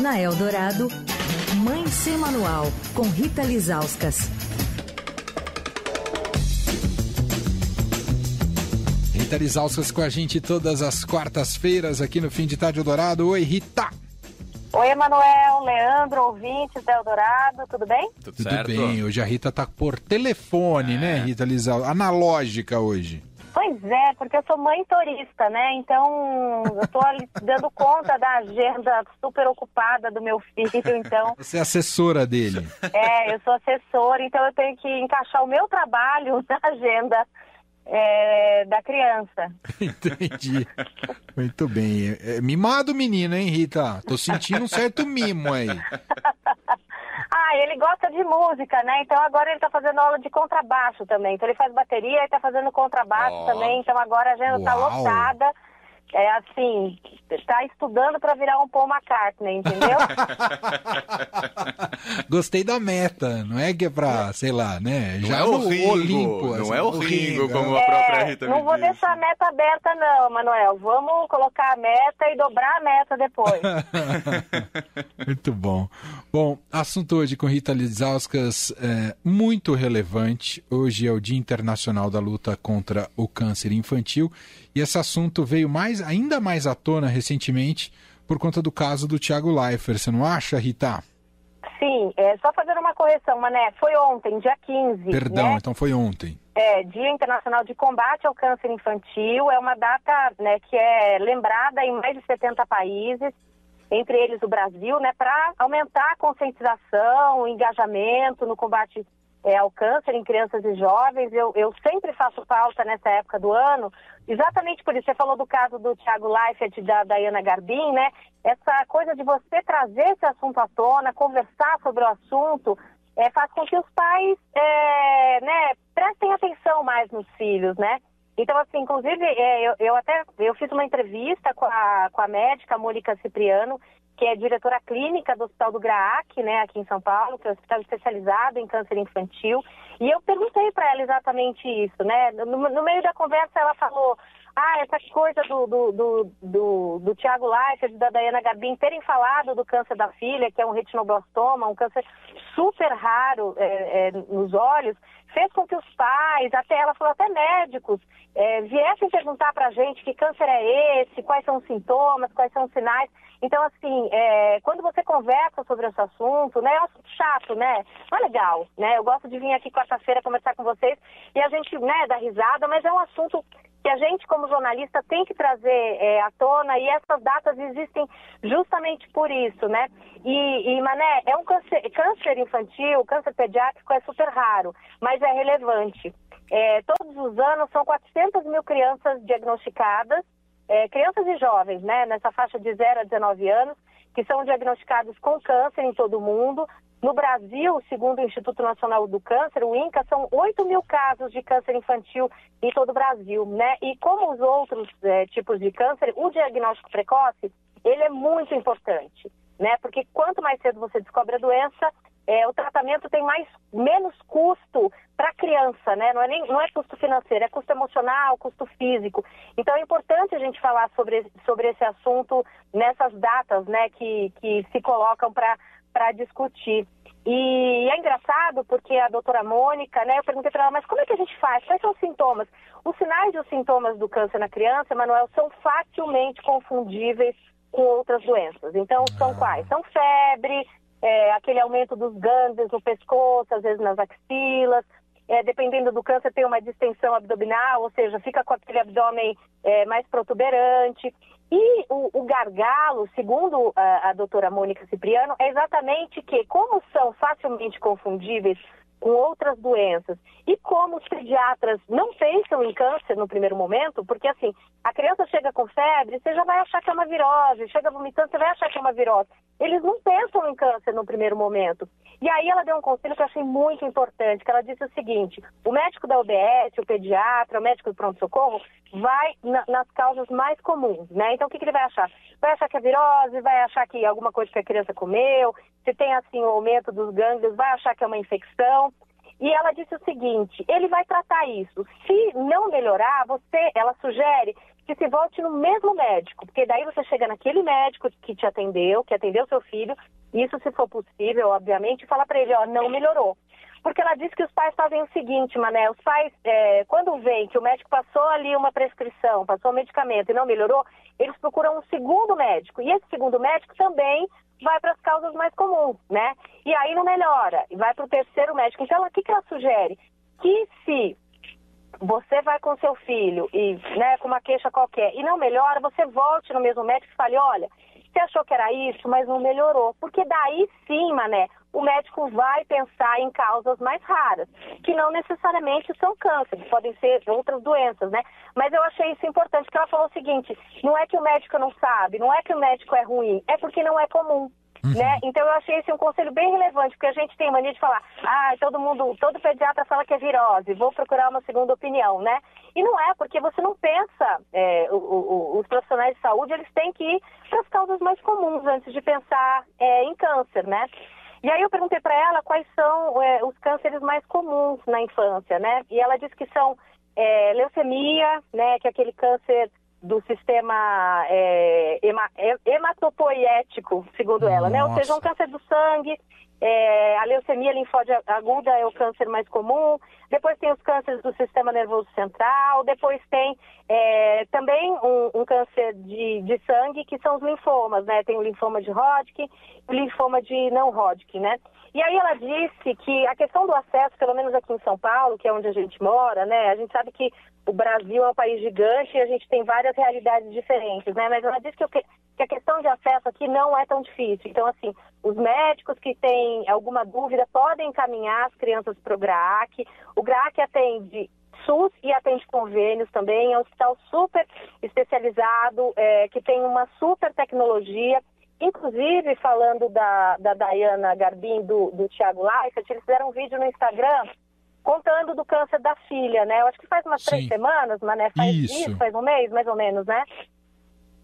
Na Eldorado, Mãe Sem Manual, com Rita Lizauskas. Rita Lizauskas com a gente todas as quartas-feiras aqui no Fim de Tarde Eldorado. Oi, Rita! Oi, Emanuel, Leandro, ouvintes da Eldorado, tudo bem? Tudo, tudo bem, hoje a Rita tá por telefone, né, é. né, Rita Lizauskas? Analógica hoje. Pois é, porque eu sou mãe turista, né? Então eu tô ali dando conta da agenda super ocupada do meu filho, então. Você é assessora dele. É, eu sou assessora, então eu tenho que encaixar o meu trabalho na agenda é, da criança. Entendi. Muito bem. É, mimado menino, hein, Rita? Tô sentindo um certo mimo aí. ele gosta de música, né? Então agora ele tá fazendo aula de contrabaixo também. Então ele faz bateria e tá fazendo contrabaixo oh. também. Então agora a agenda tá Uau. tá lotada é assim, está estudando para virar um Paul McCartney, entendeu? Gostei da meta, não é que é para, sei lá, né? Não Já é o Ringo, Olimpo, não assim, é o Ringo, como a própria Rita Não vou disse. deixar a meta aberta não, Manuel. Vamos colocar a meta e dobrar a meta depois. muito bom. Bom, assunto hoje com Rita Lizauskas é muito relevante. Hoje é o Dia Internacional da Luta contra o Câncer Infantil e esse assunto veio mais, ainda mais à tona recentemente por conta do caso do Thiago Leifert. Você não acha, Rita? Sim, é, só fazer uma correção, Mané. Foi ontem, dia 15. Perdão, né? então foi ontem. É, Dia Internacional de Combate ao Câncer Infantil. É uma data né, que é lembrada em mais de 70 países, entre eles o Brasil, né, para aumentar a conscientização, o engajamento no combate é, ao câncer em crianças e jovens. Eu, eu sempre faço pauta nessa época do ano, exatamente por isso. Você falou do caso do Tiago Leifert e da Dayana Garbin, né? Essa coisa de você trazer esse assunto à tona, conversar sobre o assunto, é, faz com que os pais é, né, prestem atenção mais nos filhos, né? Então, assim, inclusive, é, eu, eu, até eu fiz uma entrevista com a, com a médica Mônica Cipriano, que é diretora clínica do Hospital do GRAAC, né, aqui em São Paulo, que é um hospital especializado em câncer infantil. E eu perguntei para ela exatamente isso, né? No, no, meio da conversa ela falou, essa coisa do, do, do, do, do Tiago Leifert da Dayana Gabin terem falado do câncer da filha, que é um retinoblastoma, um câncer super raro é, é, nos olhos, fez com que os pais, até ela falou, até médicos, é, viessem perguntar para a gente que câncer é esse, quais são os sintomas, quais são os sinais. Então, assim, é, quando você conversa sobre esse assunto, né, é um assunto chato, né? Não é legal, né? Eu gosto de vir aqui quarta-feira conversar com vocês e a gente, né, dá risada, mas é um assunto que a gente, como jornalista, tem que trazer é, à tona e essas datas existem justamente por isso, né? E, e Mané, é um câncer, câncer infantil, câncer pediátrico é super raro, mas é relevante. É, todos os anos são 400 mil crianças diagnosticadas é, crianças e jovens, né, nessa faixa de 0 a 19 anos, que são diagnosticados com câncer em todo o mundo. No Brasil, segundo o Instituto Nacional do Câncer, o INCA, são 8 mil casos de câncer infantil em todo o Brasil, né? E como os outros é, tipos de câncer, o diagnóstico precoce, ele é muito importante, né? Porque quanto mais cedo você descobre a doença, é, o tratamento tem mais, menos custo para a criança, né? Não é, nem, não é custo financeiro, é custo emocional, custo físico. Então é importante a gente falar sobre, sobre esse assunto nessas datas, né, que, que se colocam para discutir. E é engraçado porque a doutora Mônica, né, eu perguntei para ela, mas como é que a gente faz? Quais são os sintomas? Os sinais e os sintomas do câncer na criança, Manuel, são facilmente confundíveis com outras doenças. Então, são quais? São febre, é, aquele aumento dos gânglios no pescoço, às vezes nas axilas. É, dependendo do câncer, tem uma distensão abdominal, ou seja, fica com aquele abdômen é, mais protuberante. E o, o gargalo, segundo a, a doutora Mônica Cipriano, é exatamente que, como são facilmente confundíveis com outras doenças. E como os pediatras não pensam em câncer no primeiro momento, porque assim, a criança chega com febre, você já vai achar que é uma virose, chega vomitando, você vai achar que é uma virose. Eles não pensam em câncer no primeiro momento. E aí ela deu um conselho que eu achei muito importante, que ela disse o seguinte, o médico da UBS, o pediatra, o médico do pronto-socorro, vai na, nas causas mais comuns, né? Então o que, que ele vai achar? Vai achar que é virose, vai achar que alguma coisa que a criança comeu, se tem assim o aumento dos gânglios, vai achar que é uma infecção. E ela disse o seguinte: ele vai tratar isso. Se não melhorar, você, ela sugere que se volte no mesmo médico, porque daí você chega naquele médico que te atendeu, que atendeu seu filho, isso se for possível, obviamente, e fala para ele, ó, não melhorou. Porque ela diz que os pais fazem o seguinte, Mané, os pais, é, quando veem que o médico passou ali uma prescrição, passou um medicamento e não melhorou, eles procuram um segundo médico. E esse segundo médico também vai para as causas mais comuns, né? E aí não melhora, e vai para o terceiro médico. Então, o que, que ela sugere? Que se você vai com seu filho e né, com uma queixa qualquer e não melhora, você volte no mesmo médico e fale, olha, você achou que era isso, mas não melhorou. Porque daí sim, mané, o médico vai pensar em causas mais raras, que não necessariamente são cânceres, podem ser outras doenças, né? Mas eu achei isso importante, porque ela falou o seguinte, não é que o médico não sabe, não é que o médico é ruim, é porque não é comum. Uhum. Né? Então eu achei esse um conselho bem relevante, porque a gente tem mania de falar, ah, todo mundo, todo pediatra fala que é virose, vou procurar uma segunda opinião, né? E não é, porque você não pensa, é, o, o, os profissionais de saúde, eles têm que ir para as causas mais comuns antes de pensar é, em câncer, né? E aí eu perguntei para ela quais são é, os cânceres mais comuns na infância, né? E ela disse que são é, leucemia, né, que é aquele câncer do sistema é, hematopoiético, segundo Nossa. ela, né? Ou seja, um câncer do sangue, é, a leucemia linfóide aguda é o câncer mais comum. Depois tem os cânceres do sistema nervoso central. Depois tem é, também um, um câncer de, de, sangue, que são os linfomas, né? Tem o linfoma de Hodgkin e o linfoma de não Hodgkin, né? E aí ela disse que a questão do acesso, pelo menos aqui em São Paulo, que é onde a gente mora, né? A gente sabe que o Brasil é um país gigante e a gente tem várias realidades diferentes, né? Mas ela disse que, que a questão de acesso aqui não é tão difícil. Então, assim, os médicos que têm alguma dúvida podem encaminhar as crianças para o GRAAC. O GRAAC atende SUS e atende convênios também. É um hospital super especializado, é, que tem uma super tecnologia. Inclusive, falando da, da Dayana Garbim, do, do Tiago Leifert, eles fizeram um vídeo no Instagram contando do câncer da filha, né? Eu acho que faz umas Sim. três semanas, mas né? Faz isso. isso, faz um mês, mais ou menos, né?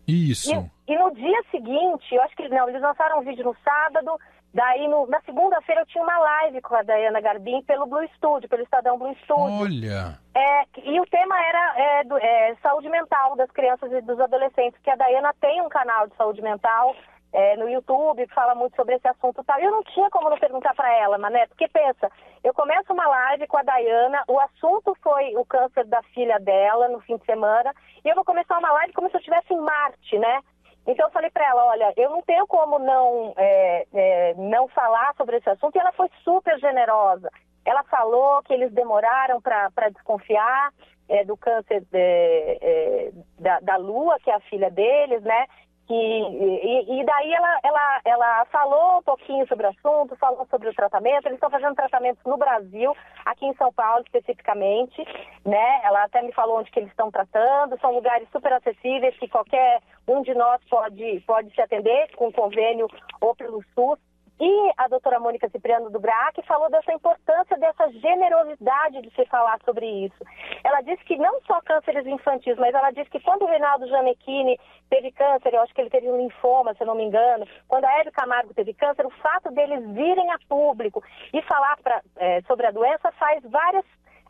Isso. E, e, no dia seguinte, eu acho que não, eles lançaram um vídeo no sábado, daí no, na segunda-feira eu tinha uma live com a Dayana Garbim pelo Blue Studio, pelo Estadão Blue Studio. Olha! É, e o tema era é, do, é, saúde mental das crianças e dos adolescentes, que a Dayana tem um canal de saúde mental é, no YouTube que fala muito sobre esse assunto tal. Eu não tinha como não perguntar para ela, Mané, porque pensa, eu começo uma live com a Dayana, o assunto foi o câncer da filha dela no fim de semana, e eu vou começar uma live como se eu estivesse em Marte, né? Então eu falei para ela, olha, eu não tenho como não, é, é, não falar sobre esse assunto, e ela foi super generosa. Ela falou que eles demoraram para desconfiar é, do câncer é, é, da, da Lua, que é a filha deles, né? Que, e, e, daí ela, ela, ela falou um pouquinho sobre o assunto, falou sobre o tratamento. Eles estão fazendo tratamentos no Brasil, aqui em São Paulo especificamente, né? Ela até me falou onde que eles estão tratando. São lugares super acessíveis que qualquer um de nós pode, pode se atender com convênio ou pelo SUS. E a doutora Mônica Cipriano do GRAC falou dessa importância, dessa generosidade de se falar sobre isso. Ela disse que não só cânceres infantis, mas ela disse que quando o Reinaldo Gianecchini teve câncer, eu acho que ele teve um linfoma, se eu não me engano, quando a Hélio Camargo teve câncer, o fato deles virem a público e falar pra, é, sobre a doença faz várias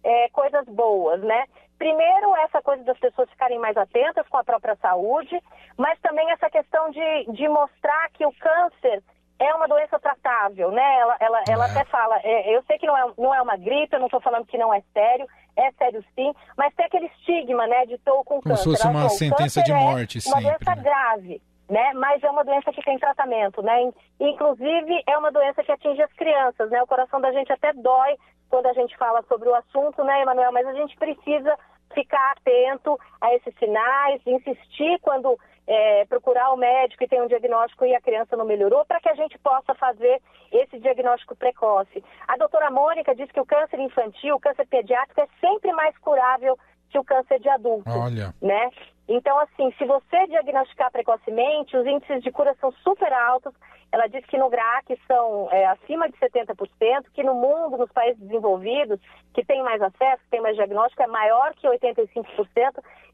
é, coisas boas, né? Primeiro, essa coisa das pessoas ficarem mais atentas com a própria saúde, mas também essa questão de, de mostrar que o câncer é uma doença tratável, né? Ela, ela, é. ela até fala, é, eu sei que não é, não é uma gripe, eu não estou falando que não é sério, é sério sim, mas tem aquele estigma, né, de estou com Como câncer. Como se fosse uma sentença de morte, é uma doença né? grave, né? Mas é uma doença que tem tratamento, né? Inclusive é uma doença que atinge as crianças, né? O coração da gente até dói quando a gente fala sobre o assunto, né, Emanuel? Mas a gente precisa ficar atento a esses sinais, insistir quando é, procurar o médico e tem um diagnóstico e a criança não melhorou, para que a gente possa fazer esse diagnóstico precoce. A doutora Mônica diz que o câncer infantil, o câncer pediátrico, é sempre mais curável que o câncer de adulto. Olha. Né? Então, assim, se você diagnosticar precocemente, os índices de cura são super altos. Ela diz que no GRAC são é, acima de 70%, que no mundo, nos países desenvolvidos, que tem mais acesso, que tem mais diagnóstico, é maior que 85%.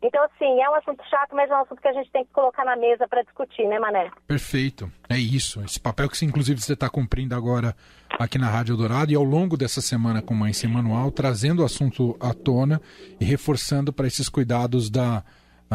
Então, assim, é um assunto chato, mas é um assunto que a gente tem que colocar na mesa para discutir, né, Mané? Perfeito. É isso. Esse papel que, inclusive, você está cumprindo agora aqui na Rádio Dourado e ao longo dessa semana com Mãe Sem Manual, trazendo o assunto à tona e reforçando para esses cuidados da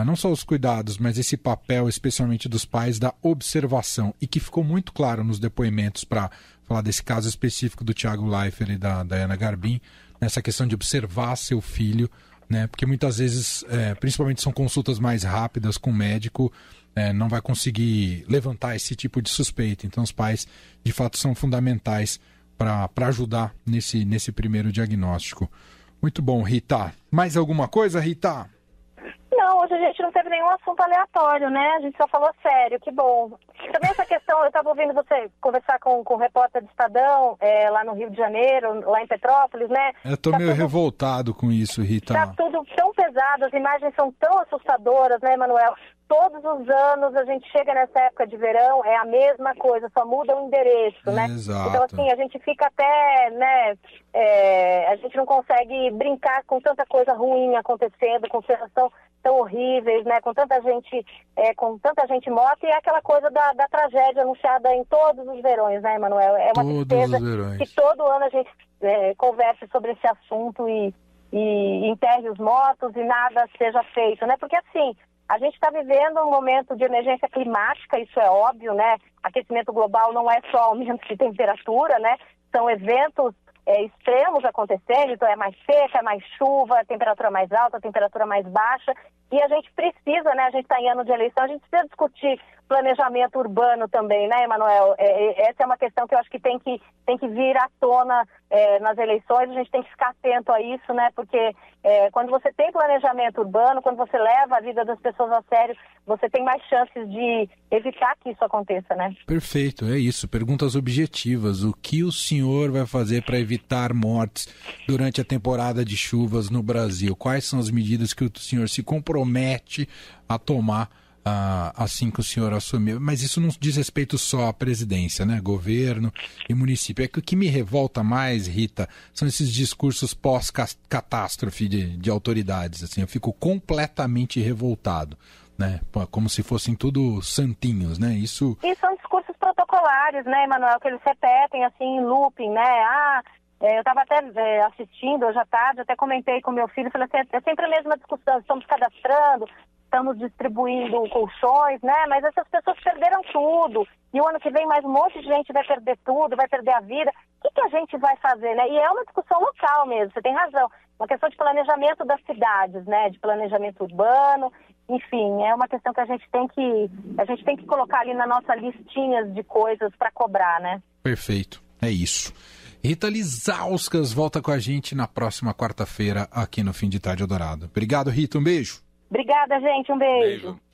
não só os cuidados, mas esse papel, especialmente dos pais, da observação, e que ficou muito claro nos depoimentos para falar desse caso específico do Tiago Leifert e da Diana Garbin, nessa questão de observar seu filho, né? Porque muitas vezes, é, principalmente são consultas mais rápidas com o médico, é, não vai conseguir levantar esse tipo de suspeita. Então, os pais, de fato, são fundamentais para ajudar nesse, nesse primeiro diagnóstico. Muito bom, Rita. Mais alguma coisa, Rita? Não, hoje a gente não teve nenhum assunto aleatório, né? A gente só falou sério, que bom. Também essa questão, eu estava ouvindo você conversar com, com o repórter do Estadão, é, lá no Rio de Janeiro, lá em Petrópolis, né? Eu estou tá meio tudo... revoltado com isso, Rita. Está tudo tão pesado, as imagens são tão assustadoras, né, Manuel? Todos os anos a gente chega nessa época de verão, é a mesma coisa, só muda o endereço, né? Exato. Então, assim, a gente fica até, né, é, a gente não consegue brincar com tanta coisa ruim acontecendo, com cenas tão, tão horríveis, né? Com tanta gente, é, com tanta gente morta e é aquela coisa da, da tragédia anunciada em todos os verões, né, Emanuel? É uma todos tristeza que todo ano a gente é, converse sobre esse assunto e, e enterre os mortos e nada seja feito, né? Porque assim, a gente está vivendo um momento de emergência climática, isso é óbvio, né? Aquecimento global não é só aumento de temperatura, né? São eventos é, extremos acontecendo, então é mais seca, é mais chuva, temperatura mais alta, temperatura mais baixa. E a gente precisa, né? A gente está em ano de eleição, a gente precisa discutir planejamento urbano também, né, Emanuel? É, é, essa é uma questão que eu acho que tem que, tem que vir à tona é, nas eleições, a gente tem que ficar atento a isso, né? Porque é, quando você tem planejamento urbano, quando você leva a vida das pessoas a sério, você tem mais chances de evitar que isso aconteça, né? Perfeito, é isso. Perguntas objetivas. O que o senhor vai fazer para evitar mortes durante a temporada de chuvas no Brasil? Quais são as medidas que o senhor se compromete a tomar? Assim que o senhor assumiu, mas isso não diz respeito só à presidência, né? Governo e município. É que o que me revolta mais, Rita, são esses discursos pós-catástrofe de, de autoridades. Assim, eu fico completamente revoltado. Né? Como se fossem tudo santinhos, né? Isso. E são discursos protocolares, né, Emanuel, que eles repetem assim em looping, né? Ah, é, eu estava até é, assistindo hoje à tarde, até comentei com meu filho, falei assim, é sempre a mesma discussão, estamos cadastrando, estamos distribuindo colchões, né? Mas essas pessoas perderam tudo. E o ano que vem mais um monte de gente vai perder tudo, vai perder a vida. O que, que a gente vai fazer, né? E é uma discussão local mesmo, você tem razão. Uma questão de planejamento das cidades, né? De planejamento urbano. Enfim, é uma questão que a gente tem que a gente tem que colocar ali na nossa listinha de coisas para cobrar, né? Perfeito. É isso. Rita Lizauskas volta com a gente na próxima quarta-feira aqui no Fim de Tarde Eldorado. Obrigado, Rita. Um beijo. Obrigada, gente. Um beijo. beijo.